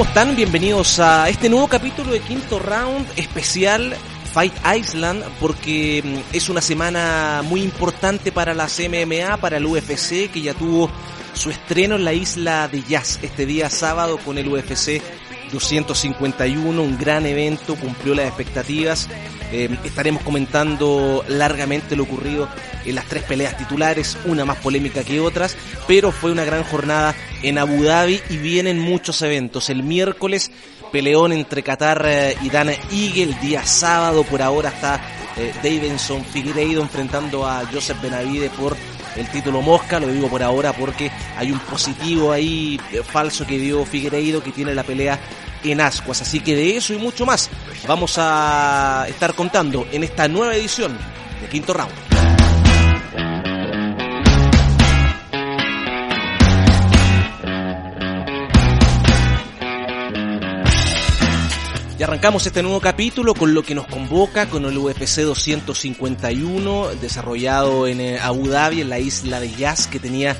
¿Cómo están? Bienvenidos a este nuevo capítulo de Quinto Round especial Fight Island porque mm, es una semana muy importante para la MMA, para el UFC que ya tuvo su estreno en la isla de Jazz este día sábado con el UFC 251, un gran evento, cumplió las expectativas. Eh, estaremos comentando largamente lo ocurrido en las tres peleas titulares, una más polémica que otras, pero fue una gran jornada en Abu Dhabi y vienen muchos eventos. El miércoles, peleón entre Qatar eh, y Dana Eagle, el día sábado por ahora está eh, Davidson Figueiredo enfrentando a Joseph Benavide por el título Mosca, lo digo por ahora porque hay un positivo ahí eh, falso que dio Figueiredo que tiene la pelea en ascuas, así que de eso y mucho más vamos a estar contando en esta nueva edición de Quinto Round. Y arrancamos este nuevo capítulo con lo que nos convoca con el UFC 251 desarrollado en eh, Abu Dhabi, en la isla de Jazz, que tenía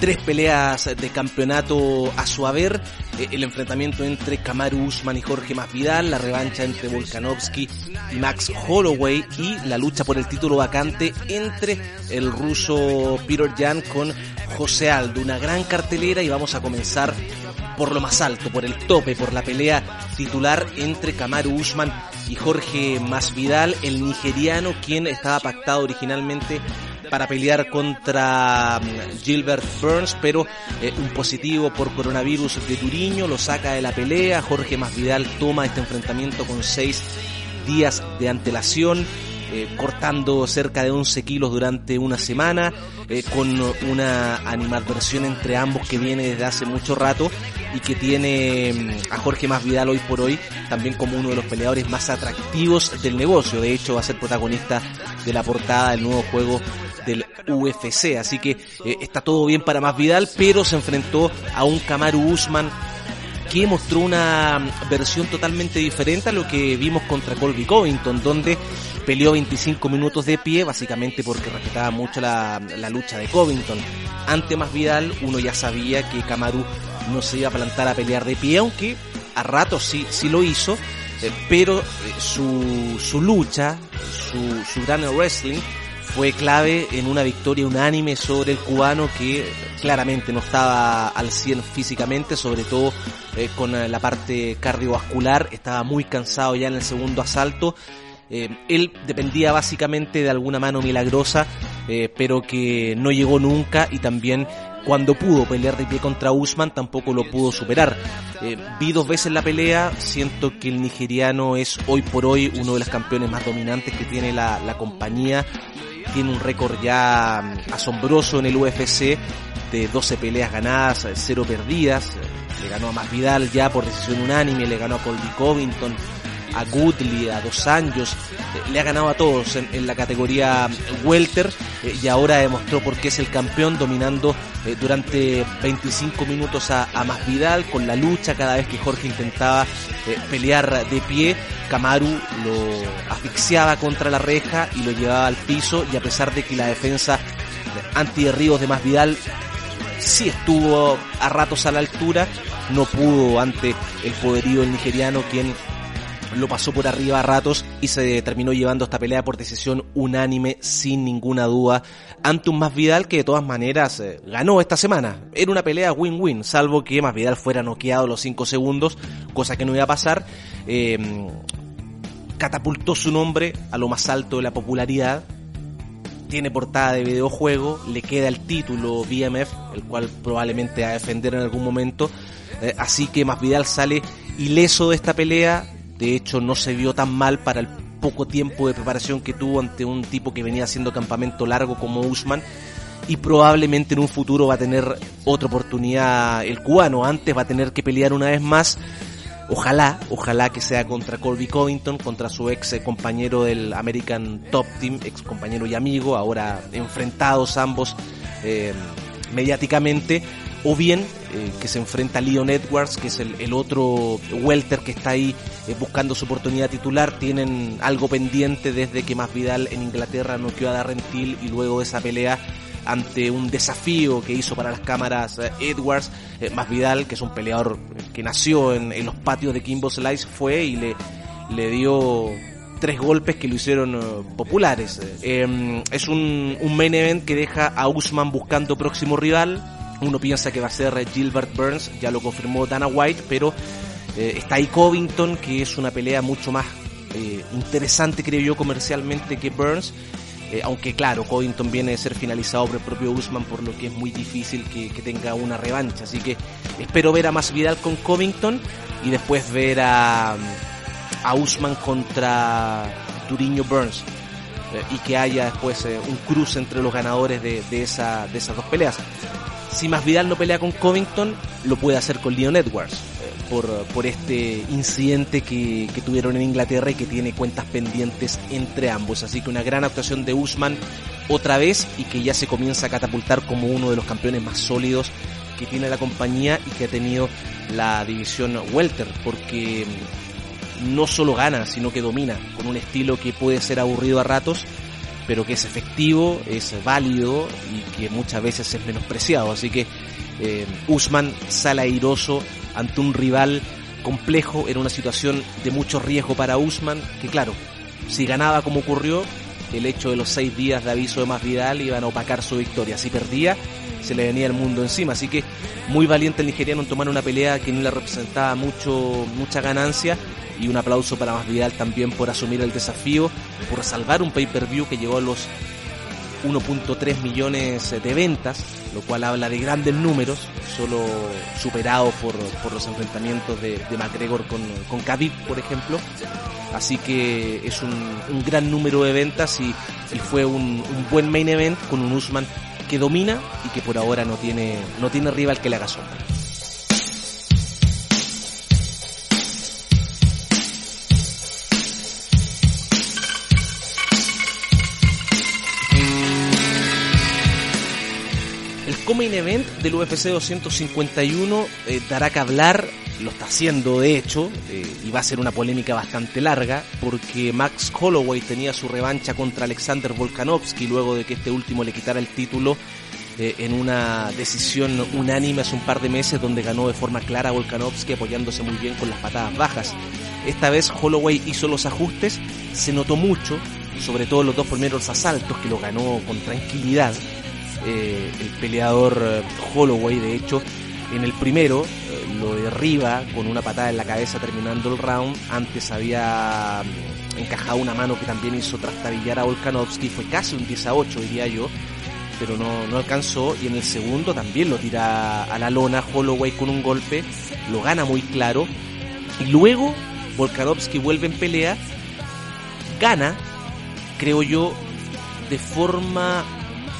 tres peleas de campeonato a su haber. Eh, el enfrentamiento entre Kamaru Usman y Jorge Masvidal, la revancha entre Volkanovski y Max Holloway y la lucha por el título vacante entre el ruso Peter Jan con José Aldo. Una gran cartelera y vamos a comenzar por lo más alto, por el tope, por la pelea titular entre Kamaru Usman y Jorge Masvidal, el nigeriano quien estaba pactado originalmente para pelear contra mm, Gilbert Burns, pero eh, un positivo por coronavirus de Turiño lo saca de la pelea. Jorge Masvidal toma este enfrentamiento con seis días de antelación. Eh, cortando cerca de 11 kilos durante una semana, eh, con una animadversión entre ambos que viene desde hace mucho rato y que tiene mm, a Jorge Masvidal hoy por hoy también como uno de los peleadores más atractivos del negocio. De hecho, va a ser protagonista de la portada del nuevo juego del UFC. Así que eh, está todo bien para Masvidal, pero se enfrentó a un Kamaru Usman que mostró una mm, versión totalmente diferente a lo que vimos contra Colby Covington, donde peleó 25 minutos de pie, básicamente porque respetaba mucho la, la lucha de Covington. Ante Masvidal, uno ya sabía que Kamaru no se iba a plantar a pelear de pie, aunque a ratos sí, sí lo hizo, eh, pero eh, su, su lucha, su, su gran wrestling, fue clave en una victoria unánime sobre el cubano que claramente no estaba al 100 físicamente, sobre todo eh, con la parte cardiovascular, estaba muy cansado ya en el segundo asalto. Él dependía básicamente de alguna mano milagrosa, pero que no llegó nunca y también cuando pudo pelear de pie contra Usman tampoco lo pudo superar. Eh, vi dos veces la pelea, siento que el nigeriano es hoy por hoy uno de los campeones más dominantes que tiene la, la compañía tiene un récord ya mm, asombroso en el UFC de 12 peleas ganadas, 0 perdidas. Le ganó a Masvidal ya por decisión unánime, le ganó a Colby Covington, a Goodley, a Dos Anjos, eh, le ha ganado a todos en, la categoría welter eh, y ahora demostró por qué es el campeón dominando eh, durante 25 minutos a, a Masvidal con la lucha cada vez que Jorge intentaba eh, pelear de pie, Kamaru lo asfixiaba contra la reja y lo llevaba al piso y a pesar de que la defensa antiderribos de Masvidal sí estuvo a ratos a la altura, no pudo ante el poderío del nigeriano quien lo pasó por arriba a ratos y se terminó llevando esta pelea por decisión unánime sin ninguna duda ante un Masvidal que de todas maneras eh, ganó esta semana. Era una pelea win-win, salvo que Masvidal fuera noqueado los 5 segundos, cosa que no iba a pasar. Eh, catapultó su nombre a lo más alto de la popularidad. Tiene portada de videojuego, le queda el título BMF, el cual probablemente va a defender en algún momento. Eh, así que Masvidal sale ileso de esta pelea, De hecho, no se vio tan mal para el poco tiempo de preparación que tuvo ante un tipo que venía haciendo campamento largo como Usman y probablemente en un futuro va a tener otra oportunidad el cubano. Antes va a tener que pelear una vez más. Ojalá, ojalá que sea contra Colby Covington, contra su ex compañero del American Top Team, ex compañero y amigo, ahora enfrentados ambos eh, mediáticamente, o bien eh, que se enfrenta a Leon Edwards, que es el, otro welter que está ahí eh, buscando su oportunidad titular. Tienen algo pendiente desde que Más Vidal en Inglaterra noqueó a Darren Till y luego de esa pelea ante un desafío que hizo para las cámaras eh, Edwards, eh, más Vidal, que es un peleador que nació en, los patios de Kimbo Slice, fue y le, le dio tres golpes que lo hicieron populares. Em, es un main event que deja a Usman buscando próximo rival. Uno piensa que va a ser Gilbert Burns, ya lo confirmó Dana White, pero está ahí Covington, que es una pelea mucho más interesante, creo yo, comercialmente que Burns. Eh, aunque claro, Covington viene de ser finalizado por el propio Usman, por lo que es muy difícil que, tenga una revancha. Así que espero ver a Masvidal con Covington y después ver a, a Usman contra Turiño Burns. Eh, y que haya después eh, un cruce entre los ganadores de, de, esa, de esas dos peleas. Si Masvidal no pelea con Covington, lo puede hacer con Leon Edwards por, por este incidente que, que, tuvieron en Inglaterra y que tiene cuentas pendientes entre ambos. Así que una gran actuación de Usman otra vez y que ya se comienza a catapultar como uno de los campeones más sólidos que tiene la compañía y que ha tenido la división Welter, porque no solo gana, sino que domina, con un estilo que puede ser aburrido a ratos, pero que es efectivo, es válido y que muchas veces es menospreciado. Así que eh, Usman sale airoso ante un rival complejo, en una situación de mucho riesgo para Usman, que claro, si ganaba como ocurrió, el hecho de los seis días de aviso de Masvidal iban a opacar su victoria. Si perdía, se le venía el mundo encima. Así que muy valiente el nigeriano en tomar una pelea que no le representaba mucho, mucha ganancia. Y un aplauso para Masvidal también por asumir el desafío, por salvar un pay-per-view que llegó a los 1.3 millones de ventas, lo cual habla de grandes números, solo superado por, por los enfrentamientos de, de McGregor con, con por ejemplo. Así que es un, un gran número de ventas y, y fue un, un, buen main event con un Usman que domina y que por ahora no tiene, no tiene rival que le haga sombra. main event del UFC 251 eh, dará que hablar, lo está haciendo de hecho, eh, y va a ser una polémica bastante larga, porque Max Holloway tenía su revancha contra Alexander Volkanovski luego de que este último le quitara el título eh, en una decisión unánime hace un par de meses donde ganó de forma clara Volkanovski apoyándose muy bien con las patadas bajas. Esta vez Holloway hizo los ajustes, se notó mucho, sobre todo los dos primeros asaltos que lo ganó con tranquilidad eh, el peleador Holloway, de hecho, en el primero eh, lo derriba con una patada en la cabeza terminando el round. Antes había mm, encajado una mano que también hizo trastabillar a Volkanovski, fue casi un 10 a 8 diría yo, pero no, no alcanzó. Y en el segundo también lo tira a la lona Holloway con un golpe, lo gana muy claro. Y luego Volkanovski vuelve en pelea, gana, creo yo, de forma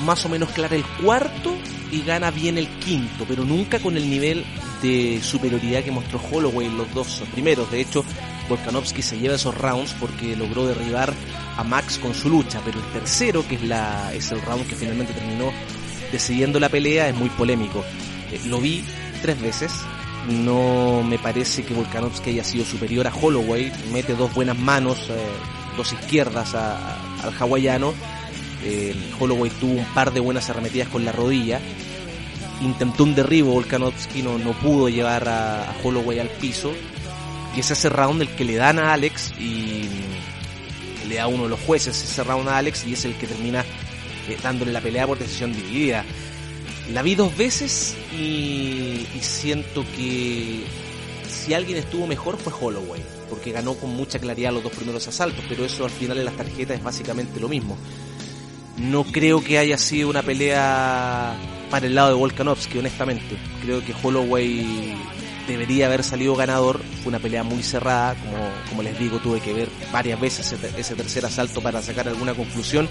más o menos clara el cuarto y gana bien el quinto, pero nunca con el nivel de superioridad que mostró Holloway en los dos primeros. De hecho, Volkanovski se lleva esos rounds porque logró derribar a Max con su lucha, pero el tercero, que es, la, es el round que finalmente terminó decidiendo la pelea, es muy polémico. Eh, lo vi tres veces, no me parece que Volkanovski haya sido superior a Holloway, mete dos buenas manos, eh, dos izquierdas al hawaiano, eh, Holloway tuvo un par de buenas arremetidas con la rodilla. Intentó un derribo, Volkanovski no, no pudo llevar a, Holloway al piso. Y es ese round el que le dan a Alex y le da uno de los jueces ese round a Alex y es el que termina eh, dándole la pelea por decisión dividida. La vi dos veces y, y siento que si alguien estuvo mejor fue Holloway, porque ganó con mucha claridad los dos primeros asaltos, pero eso al final en las tarjetas es básicamente lo mismo. No creo que haya sido una pelea para el lado de Volkanovski, honestamente. Creo que Holloway debería haber salido ganador. Fue una pelea muy cerrada, como, les digo, tuve que ver varias veces ese, tercer asalto para sacar alguna conclusión.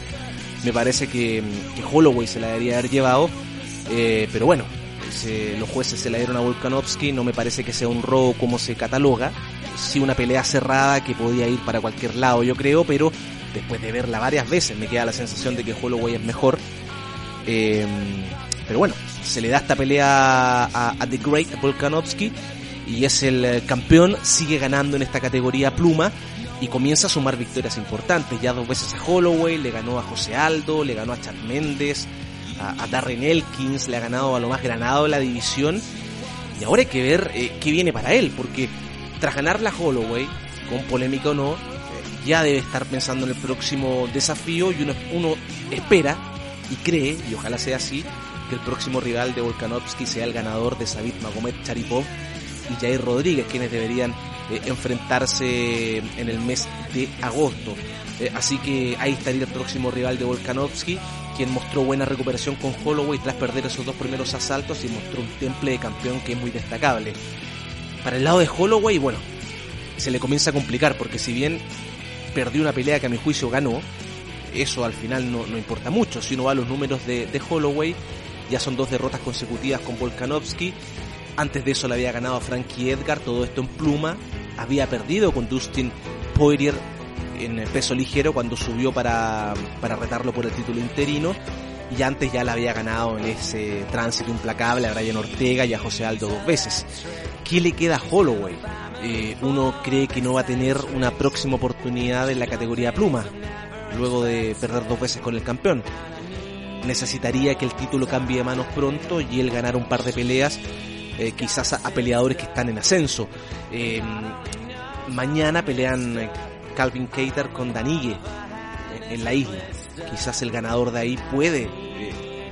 Me parece que, que Holloway se la debería haber llevado, eh, pero bueno, los jueces se la dieron a Volkanovski, no me parece que sea un robo como se cataloga, sí una pelea cerrada que podía ir para cualquier lado yo creo, pero después de verla varias veces me queda la sensación de que Holloway es mejor. Eh, pero bueno, se le da esta pelea a, The Great Volkanovski y es el eh, campeón, sigue ganando en esta categoría pluma y comienza a sumar victorias importantes. Ya dos veces a Holloway, le ganó a José Aldo, le ganó a Chad Méndez, a, Darren Elkins, le ha ganado a lo más granado de la división. Y ahora hay que ver eh, qué viene para él, porque tras ganar la Holloway, con polémica o no, ya debe estar pensando en el próximo desafío y uno, espera y cree, y ojalá sea así, que el próximo rival de Volkanovski sea el ganador de Sabit Magomed Charipov y Jair Rodríguez, quienes deberían eh, enfrentarse en el mes de agosto. Eh, así que ahí estaría el próximo rival de Volkanovski, quien mostró buena recuperación con Holloway tras perder esos dos primeros asaltos y mostró un temple de campeón que es muy destacable. Para el lado de Holloway, bueno, se le comienza a complicar porque si bien perdió una pelea que a mi juicio ganó, eso al final no, importa mucho. Si uno va a los números de, de Holloway, ya son dos derrotas consecutivas con Volkanovski. Antes de eso le había ganado a Frankie Edgar, todo esto en pluma. Había perdido con Dustin Poirier en peso ligero cuando subió para, para retarlo por el título interino. Y antes ya le había ganado en ese tránsito implacable a Brian Ortega y a José Aldo dos veces. ¿Qué le queda a Holloway? Eh, uno cree que no va a tener una próxima oportunidad en la categoría pluma, luego de perder dos veces con el campeón necesitaría que el título cambie de manos pronto y él ganar un par de peleas, eh, quizás a, peleadores que están en ascenso. Eh, mañana pelean eh, Calvin Cater con Danigue en la isla. Quizás el ganador de ahí puede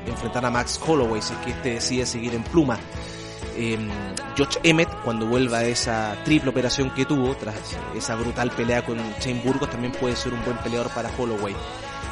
enfrentar a Max Holloway si es que este decide seguir en pluma. George Emmett, cuando vuelva a esa triple operación que tuvo, tras esa brutal pelea con Shane Burgos, también puede ser un buen peleador para Holloway.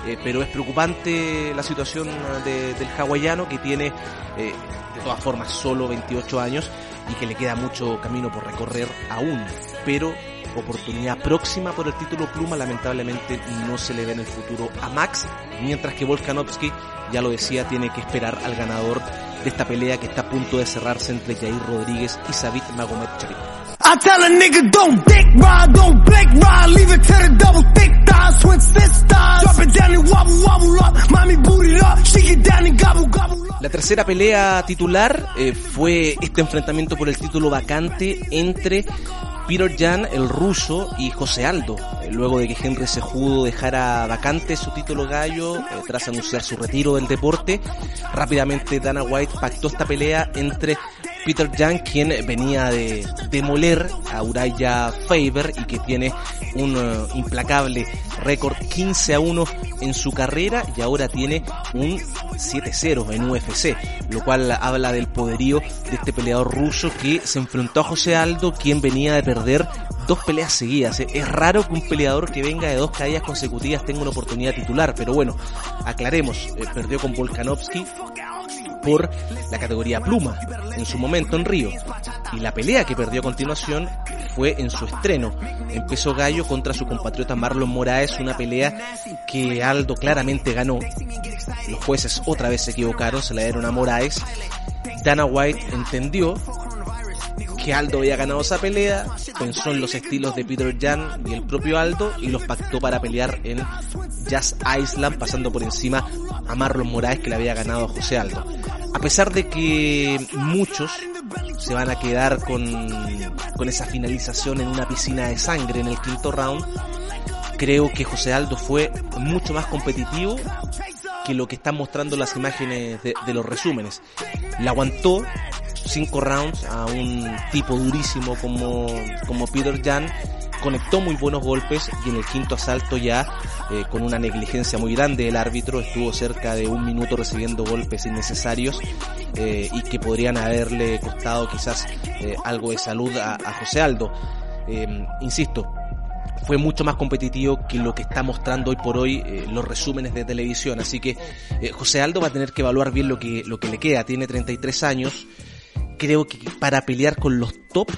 Eh, pero es preocupante la situación del hawaiano que tiene eh, de todas formas solo 28 años y que le queda mucho camino por recorrer aún, pero oportunidad próxima por el título pluma lamentablemente no se le ve en el futuro a Max, mientras que Volkanovski, ya lo decía, tiene que esperar al ganador de esta pelea que está a punto de cerrarse entre Jair Rodríguez y Sabit Magomed la tercera pelea titular eh, fue este enfrentamiento por el título vacante entre Peter Jan, el ruso, y José Aldo, eh, luego de que Henry Sejudo dejara vacante su título gallo eh, tras anunciar su retiro del deporte. Rápidamente Dana White pactó esta pelea entre Peter Jan, quien venía de demoler a Uraya Faber y que tiene un uh, implacable récord 15 a 1 en su carrera y ahora tiene un 7-0 en UFC, lo cual habla del poderío de este peleador ruso que se enfrentó a José Aldo, quien venía de perder dos peleas seguidas. ¿eh? Es raro que un peleador que venga de dos caídas consecutivas tenga una oportunidad titular, pero bueno, aclaremos, eh, perdió con Volkanovski por la categoría pluma en su momento en Río. Y la pelea que perdió a continuación fue en su estreno, en peso gallo contra su compatriota Marlon Moraes, una pelea que Aldo claramente ganó. Los jueces otra vez se equivocaron, se la dieron a Moraes. Dana White entendió que Aldo había ganado esa pelea, pensó en los estilos de Peter Jan y el propio Aldo y los pactó para pelear en Jazz Island, pasando por encima a Marlon Moraes que le había ganado a José Aldo. A pesar de que muchos se van a quedar con, con esa finalización en una piscina de sangre en el quinto round, creo que José Aldo fue mucho más competitivo que lo que están mostrando las imágenes de, los resúmenes. La aguantó, cinco rounds a un tipo durísimo como, como Peter Jan, conectó muy buenos golpes y en el quinto asalto ya eh, con una negligencia muy grande el árbitro estuvo cerca de un minuto recibiendo golpes innecesarios eh, y que podrían haberle costado quizás eh, algo de salud a, José Aldo. insisto, fue mucho más competitivo que lo que está mostrando hoy por hoy los resúmenes de televisión. Así que José Aldo va a tener que evaluar bien lo que, lo que le queda. Tiene 33 años, creo que para pelear con los top,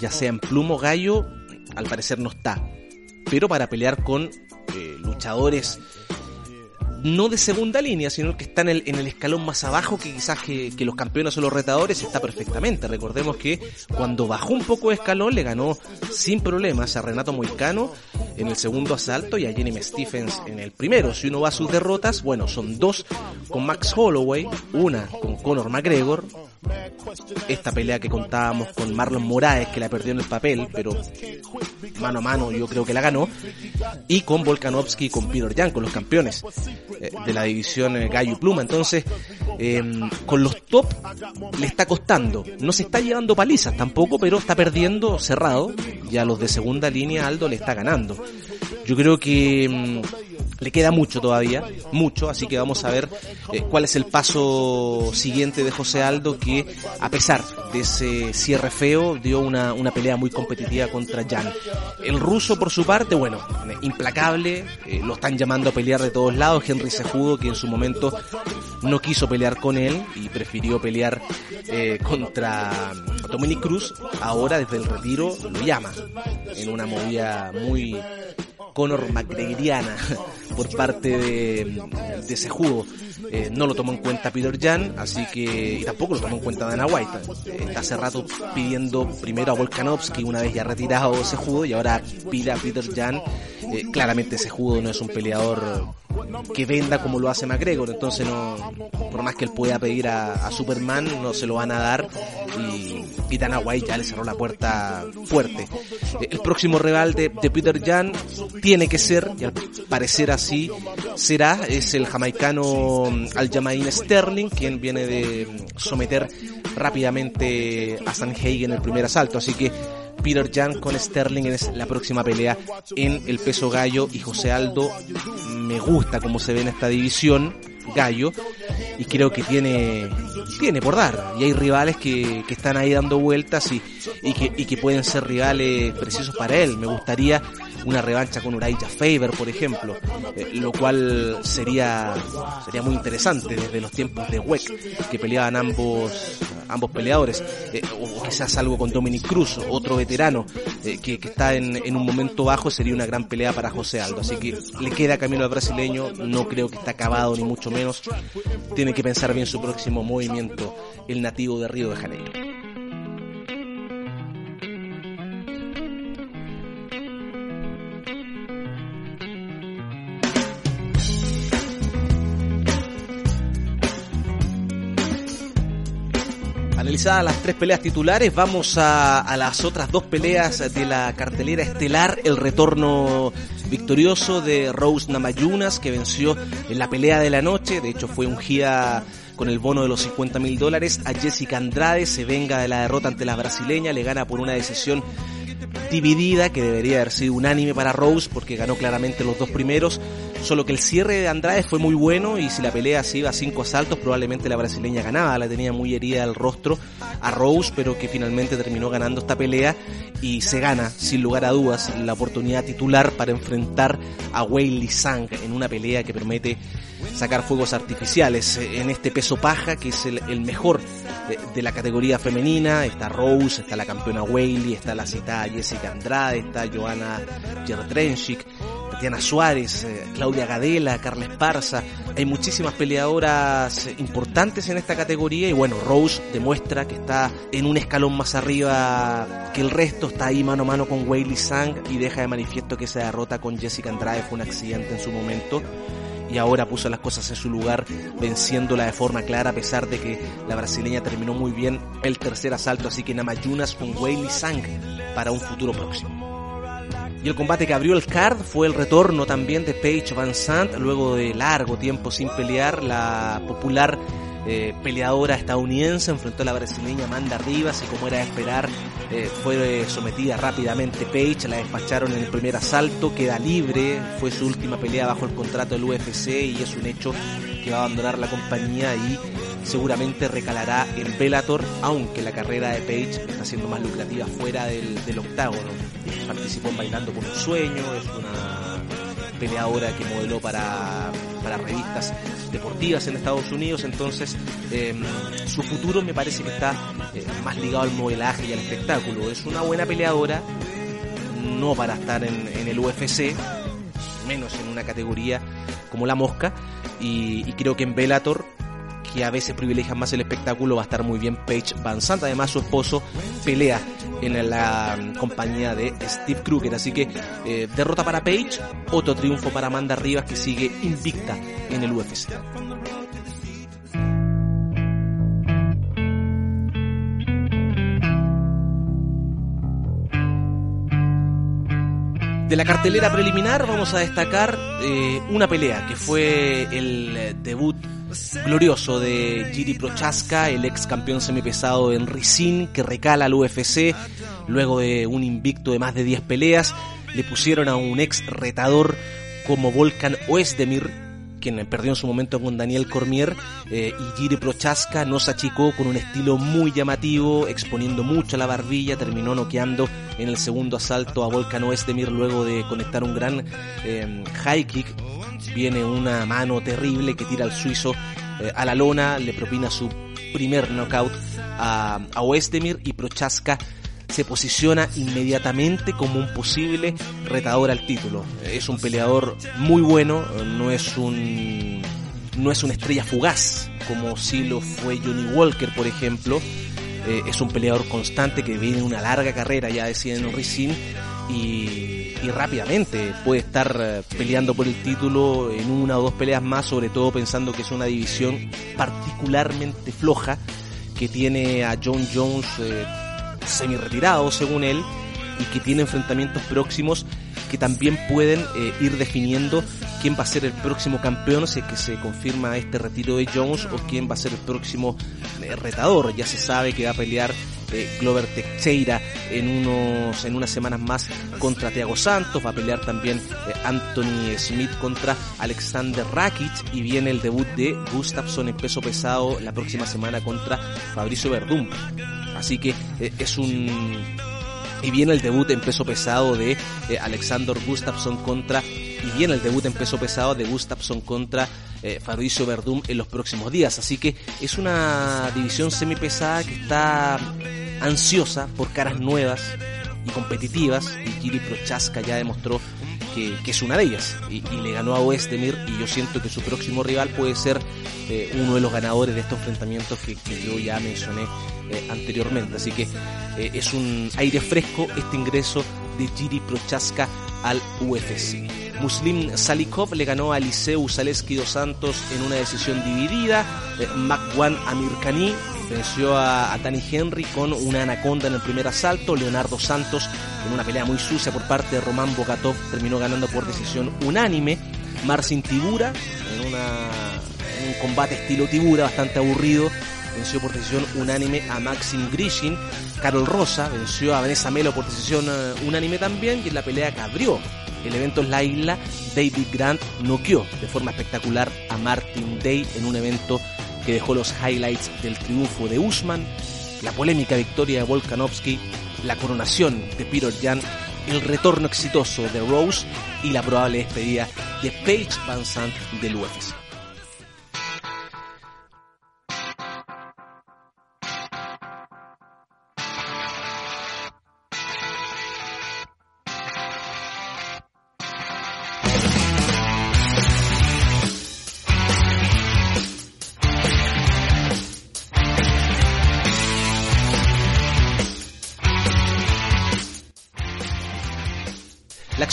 ya sea en plumo gallo, al parecer no está. Pero para pelear con eh, luchadores no de segunda línea, sino que está en el, en el escalón más abajo que quizás que, los campeones o los retadores está perfectamente. Recordemos que cuando bajó un poco de escalón le ganó sin problemas a Renato Moicano en el segundo asalto y a Jenny Stephens en el primero. Si uno va a sus derrotas, bueno, son dos con Max Holloway, una con Conor McGregor, esta pelea que contábamos con Marlon Moraes, que la perdió en el papel, pero mano a mano yo creo que la ganó, y con Volkanovski y con Peter Jan, con los campeones eh, de la división eh, Gallo Pluma. Entonces, em, con los top le está costando. No se está llevando palizas tampoco, pero está perdiendo cerrado. Y a los de segunda línea Aldo le está ganando. Yo creo que em, le queda mucho todavía, mucho, así que vamos a ver eh, cuál es el paso siguiente de José Aldo, que a pesar de ese cierre feo, dio una, una pelea muy competitiva contra Jan. El ruso, por su parte, bueno, implacable, eh, lo están llamando a pelear de todos lados, Henry Sejudo, que en su momento no quiso pelear con él y prefirió pelear eh, contra Dominic Cruz, ahora desde el retiro lo llama, en una movida muy Conor McGregoriana por parte de, ese jugo. Eh, no lo tomó en cuenta Peter Jan, así que y tampoco lo tomó en cuenta Dana White. Eh, está hace rato pidiendo primero a Volkanovski, una vez ya retirado ese judo, y ahora pide a Peter Jan. Eh, claramente ese judo no es un peleador que venda como lo hace McGregor, entonces no, por más que él pueda pedir a, Superman, no se lo van a dar. Y, y Dana White ya le cerró la puerta fuerte. El próximo rival de, Peter Jan tiene que ser, y al parecer así será, es el jamaicano Aljamain Sterling, quien viene de someter rápidamente a Sanhagen en el primer asalto, así que Peter Jan con Sterling es la próxima pelea en el peso gallo. Y José Aldo me gusta como se ve en esta división gallo. Y creo que tiene tiene por dar. Y hay rivales que, que están ahí dando vueltas y, y, que, y que pueden ser rivales precisos para él. Me gustaría una revancha con Uriah Faber, por ejemplo, eh, lo cual sería sería muy interesante desde los tiempos de WEC, que peleaban ambos ambos peleadores, eh, o quizás algo con Dominic Cruz, otro veterano eh, que, está en, en, un momento bajo, sería una gran pelea para José Aldo. Así que le queda camino al brasileño, no creo que está acabado ni mucho menos. Tiene que pensar bien su próximo movimiento, el nativo de Río de Janeiro. Analizadas las tres peleas titulares, vamos a, las otras dos peleas de la cartelera estelar. El retorno victorioso de Rose Namayunas, que venció en la pelea de la noche. De hecho, fue un gira con el bono de los 50 mil dólares. A Jessica Andrade se venga de la derrota ante la brasileña, le gana por una decisión dividida que debería haber sido unánime para Rose porque ganó claramente los dos primeros. Solo que el cierre de Andrade fue muy bueno y si la pelea se iba a cinco asaltos probablemente la brasileña ganaba. La tenía muy herida al rostro a Rose pero que finalmente terminó ganando esta pelea y se gana sin lugar a dudas la oportunidad titular para enfrentar a Weili Sang en una pelea que promete sacar fuegos artificiales en este peso paja que es el, mejor de, la categoría femenina. Está Rose, está la campeona Weili, está la citada Jessica Andrade, está Joana Jertrenchik, Tatiana Suárez, eh, Claudia Gadela, Carla Esparza. Hay muchísimas peleadoras importantes en esta categoría y bueno, Rose demuestra que está en un escalón más arriba que el resto, está ahí mano a mano con Weili Sang y deja de manifiesto que esa derrota con Jessica Andrade fue un accidente en su momento y ahora puso las cosas en su lugar venciéndola de forma clara a pesar de que la brasileña terminó muy bien el tercer asalto, así que Namayunas con Weili Sang para un futuro próximo. Y el combate que abrió el card fue el retorno también de Paige Van Sant luego de largo tiempo sin pelear, la popular eh, peleadora estadounidense enfrentó a la brasileña Amanda Rivas y como era de esperar eh, fue sometida rápidamente Page, la despacharon en el primer asalto, queda libre, fue su última pelea bajo el contrato del UFC y es un hecho que va a abandonar la compañía y seguramente recalará en Bellator, aunque la carrera de Page está siendo más lucrativa fuera del, del octágono. Participó en Bailando por un Sueño, es una peleadora que modeló para, para revistas deportivas en Estados Unidos, entonces em, su futuro me parece que está eh, más ligado al modelaje y al espectáculo. Es una buena peleadora, no para estar en, el UFC, menos en una categoría como la mosca, y, creo que en Bellator que a veces privilegian más el espectáculo, va a estar muy bien Paige Van Sant. Además, su esposo pelea en la compañía de Steve Kruger. Así que eh, derrota para Paige, otro triunfo para Amanda Rivas que sigue invicta en el UFC. De la cartelera preliminar vamos a destacar eh, una pelea que fue el debut glorioso de Giri Prochaska, el ex campeón semipesado en Rizin, que recala al UFC luego de un invicto de más de 10 peleas. Le pusieron a un ex retador como Volkan Oezdemir, quien perdió en su momento con Daniel Cormier, eh, y Giri Prochaska nos achicó con un estilo muy llamativo, exponiendo mucho la barbilla, terminó noqueando en el segundo asalto a Volkan Oezdemir luego de conectar un gran eh, high kick. Viene una mano terrible que tira al suizo eh, a la lona, le propina su primer knockout a, a y Prochaska se posiciona inmediatamente como un posible retador al título. Es un peleador muy bueno, no es un no es una estrella fugaz como si lo fue Johnny Walker, por ejemplo. Eh, es un peleador constante que viene una larga carrera, ya decía en Rizin, y y rápidamente puede estar eh, peleando por el título en una o dos peleas más, sobre todo pensando que es una división particularmente floja que tiene a John Jones eh, semi retirado según él y que tiene enfrentamientos próximos que también pueden eh, ir definiendo quién va a ser el próximo campeón si es que se confirma este retiro de Jones o quién va a ser el próximo retador. Ya se sabe que va a pelear Glover Teixeira en unos en unas semanas más contra Thiago Santos, va a pelear también eh, Anthony Smith contra Alexander Rakic y viene el debut de Gustafsson en peso pesado la próxima semana contra Fabricio Verdum. Así que eh, es un y viene el debut en peso pesado de eh, Alexander Gustafsson contra y viene el debut en peso pesado de Gustafsson contra eh, Fabricio Verdum en los próximos días. Así que es una división semipesada que está ansiosa por caras nuevas y competitivas y Kiri Prochaska ya demostró que, es una de ellas y, le ganó a Oestemir y yo siento que su próximo rival puede ser eh, uno de los ganadores de estos enfrentamientos que, yo ya mencioné eh, anteriormente así que eh, es un aire fresco este ingreso de Giri Prochaska al UFC. Muslim Salikov le ganó a Liceu Zaleski dos Santos en una decisión dividida. Makwan Amirkani venció a, Danny Henry con una anaconda en el primer asalto. Leonardo Santos, en una pelea muy sucia por parte de Román Bogatov, terminó ganando por decisión unánime. Marcin Tibura, en, un combate estilo Tibura, bastante aburrido, venció por decisión unánime a Maxim Grishin. Carol Rosa venció a Vanessa Melo por decisión eh, unánime también. Y en la pelea que el evento en la isla, David Grant noqueó de forma espectacular a Martin Day en un evento que dejó los highlights del triunfo de Usman, la polémica victoria de Volkanovski, la coronación de Peter Jan, el retorno exitoso de Rose y la probable despedida de Paige Van Sant del UFC.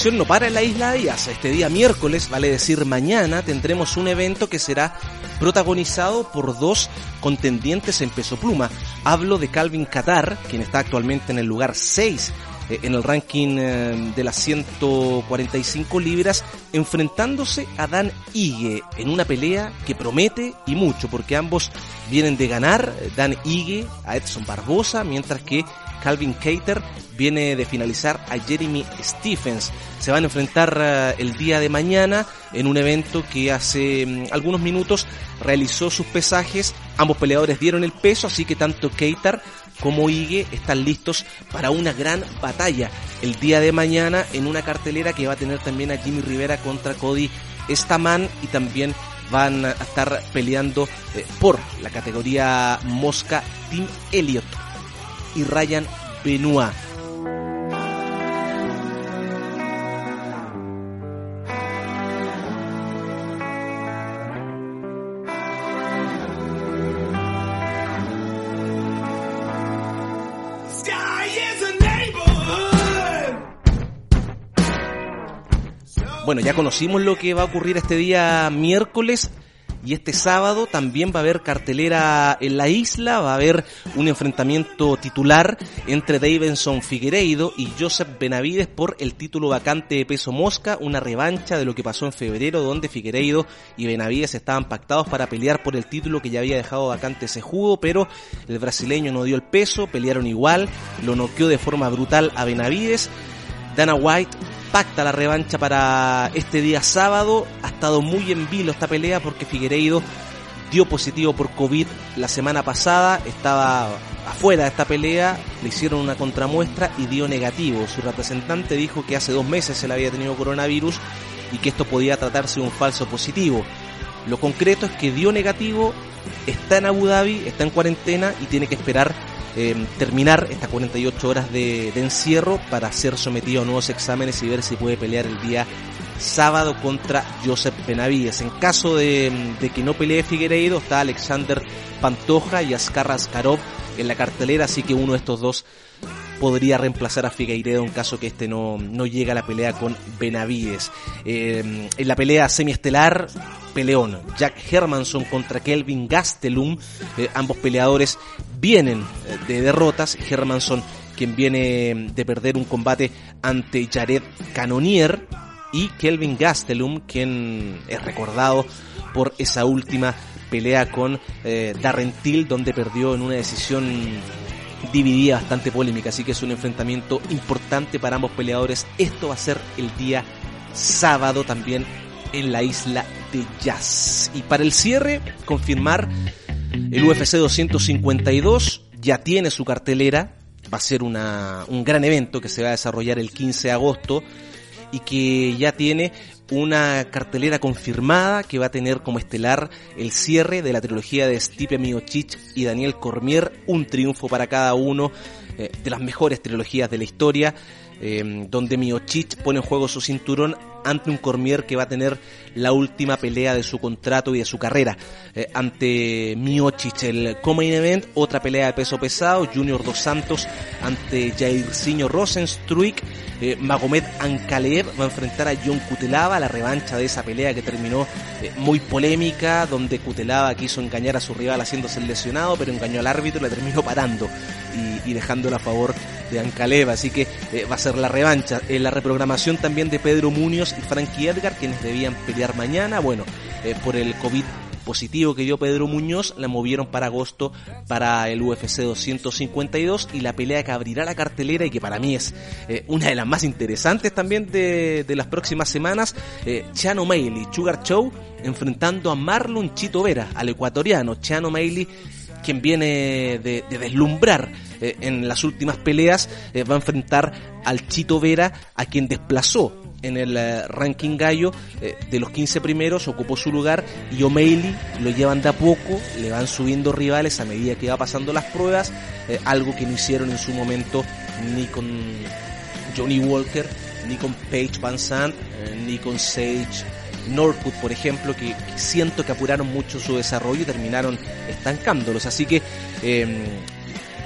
No para en la isla de Yasa. Este día miércoles, vale decir mañana, tendremos un evento que será protagonizado por dos contendientes en peso pluma. Hablo de Calvin Qatar, quien está actualmente en el lugar 6 eh, en el ranking eh, de las 145 libras, enfrentándose a Dan Ige en una pelea que promete y mucho, porque ambos vienen de ganar Dan Ige a Edson Barbosa, mientras que Calvin Cater viene de finalizar a Jeremy Stephens. Se van a enfrentar eh, el día de mañana en un evento que hace mm, algunos minutos realizó sus pesajes. Ambos peleadores dieron el peso, así que tanto Cater como Ige están listos para una gran batalla el día de mañana en una cartelera que va a tener también a Jimmy Rivera contra Cody Staman y también van a estar peleando eh, por la categoría Mosca Team Elliott y Ryan Benoit. Bueno, ya conocimos lo que va a ocurrir este día miércoles y este sábado también va a haber cartelera en la isla, va a haber un enfrentamiento titular entre Davidson Figueiredo y Joseph Benavides por el título vacante de peso mosca, una revancha de lo que pasó en febrero donde Figueiredo y Benavides estaban pactados para pelear por el título que ya había dejado vacante ese jugo, pero el brasileño no dio el peso, pelearon igual, lo noqueó de forma brutal a Benavides. Dana White pacta la revancha para este día sábado. Ha estado muy en vilo esta pelea porque Figueiredo dio positivo por COVID la semana pasada, estaba afuera de esta pelea, le hicieron una contramuestra y dio negativo. Su representante dijo que hace dos meses él había tenido coronavirus y que esto podía tratarse de un falso positivo. Lo concreto es que dio negativo, está en Abu Dhabi, está en cuarentena y tiene que esperar eh, terminar estas 48 horas de, encierro para ser sometido a nuevos exámenes y ver si puede pelear el día sábado contra Joseph Benavides. En caso de, que no pelee Figueiredo, está Alexander Pantoja y Ascar Askarov en la cartelera, así que uno de estos dos podría reemplazar a Figueiredo en caso que este no, no llegue a la pelea con Benavides. Eh, en la pelea semiestelar, peleón. Jack Hermanson contra Kelvin Gastelum. Eh, ambos peleadores vienen eh, de derrotas. Hermanson quien viene de perder un combate ante Jared Canonier y Kelvin Gastelum quien es recordado por esa última pelea con Darren Till donde perdió en una decisión dividida, bastante polémica, así que es un enfrentamiento importante para ambos peleadores. Esto va a ser el día sábado también en la isla Jazz. Y para el cierre, confirmar el UFC 252 ya tiene su cartelera, va a ser una, un gran evento que se va a desarrollar el 15 de agosto y que ya tiene una cartelera confirmada que va a tener como estelar el cierre de la trilogía de Stipe Miocic y Daniel Cormier, un triunfo para cada uno eh, de las mejores trilogías de la historia, eh, donde Miocic pone en juego su cinturón ante un Cormier que va a tener la última pelea de su contrato y de su carrera. Eh, ante Miocic, el Comain Event, otra pelea de peso pesado, Junior Dos Santos ante Jairzinho Rosenstruik, eh, Magomed Ankalev va a enfrentar a John Kutelava, la revancha de esa pelea que terminó eh, muy polémica, donde Kutelava quiso engañar a su rival haciéndose lesionado, pero engañó al árbitro y le terminó parando y, y a favor de Ankalev, así que va a ser la revancha. la reprogramación también de Pedro Muñoz y Frankie Edgar, quienes debían pelear mañana. Bueno, eh, por el COVID positivo que dio Pedro Muñoz, la movieron para agosto para el UFC 252 y la pelea que abrirá la cartelera y que para mí es eh, una de las más interesantes también de, las próximas semanas, eh, Chano O'Malley, Sugar Show, enfrentando a Marlon Chito Vera, al ecuatoriano. Chano O'Malley quien viene de, deslumbrar en las últimas peleas, va a enfrentar al Chito Vera, a quien desplazó en el eh, ranking gallo eh, de los 15 primeros, ocupó su lugar y O'Malley lo llevan de a poco, le van subiendo rivales a medida que va pasando las pruebas, eh, algo que no hicieron en su momento ni con Johnny Walker, ni con Paige Van Sant, ni con Sage Norwood, por ejemplo, que, siento que apuraron mucho su desarrollo y terminaron estancándolos. Así que eh,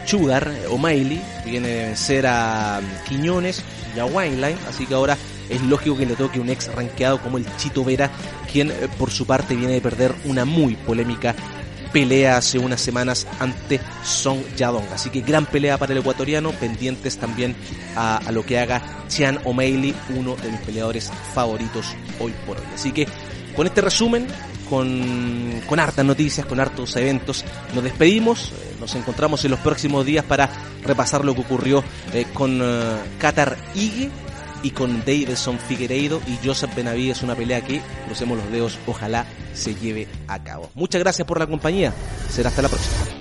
Sugar, O'Malley, viene de vencer a Quiñones y a Wineline, así que ahora es lógico que le toque un ex rankeado como el Chito Vera, quien eh, por su parte viene de perder una muy polémica pelea hace unas semanas ante Song Yadong. Así que gran pelea para el ecuatoriano, pendientes también a, lo que haga Chian O'Malley, uno de mis peleadores favoritos hoy por hoy. Así que con este resumen, con, con hartas noticias, con hartos eventos, nos despedimos, eh, nos encontramos en los próximos días para repasar lo que ocurrió eh, con Qatar Ige y con Davidson Figueiredo y Joseph Benavides, una pelea que, crucemos los dedos, ojalá se lleve a cabo. Muchas gracias por la compañía, será hasta la próxima.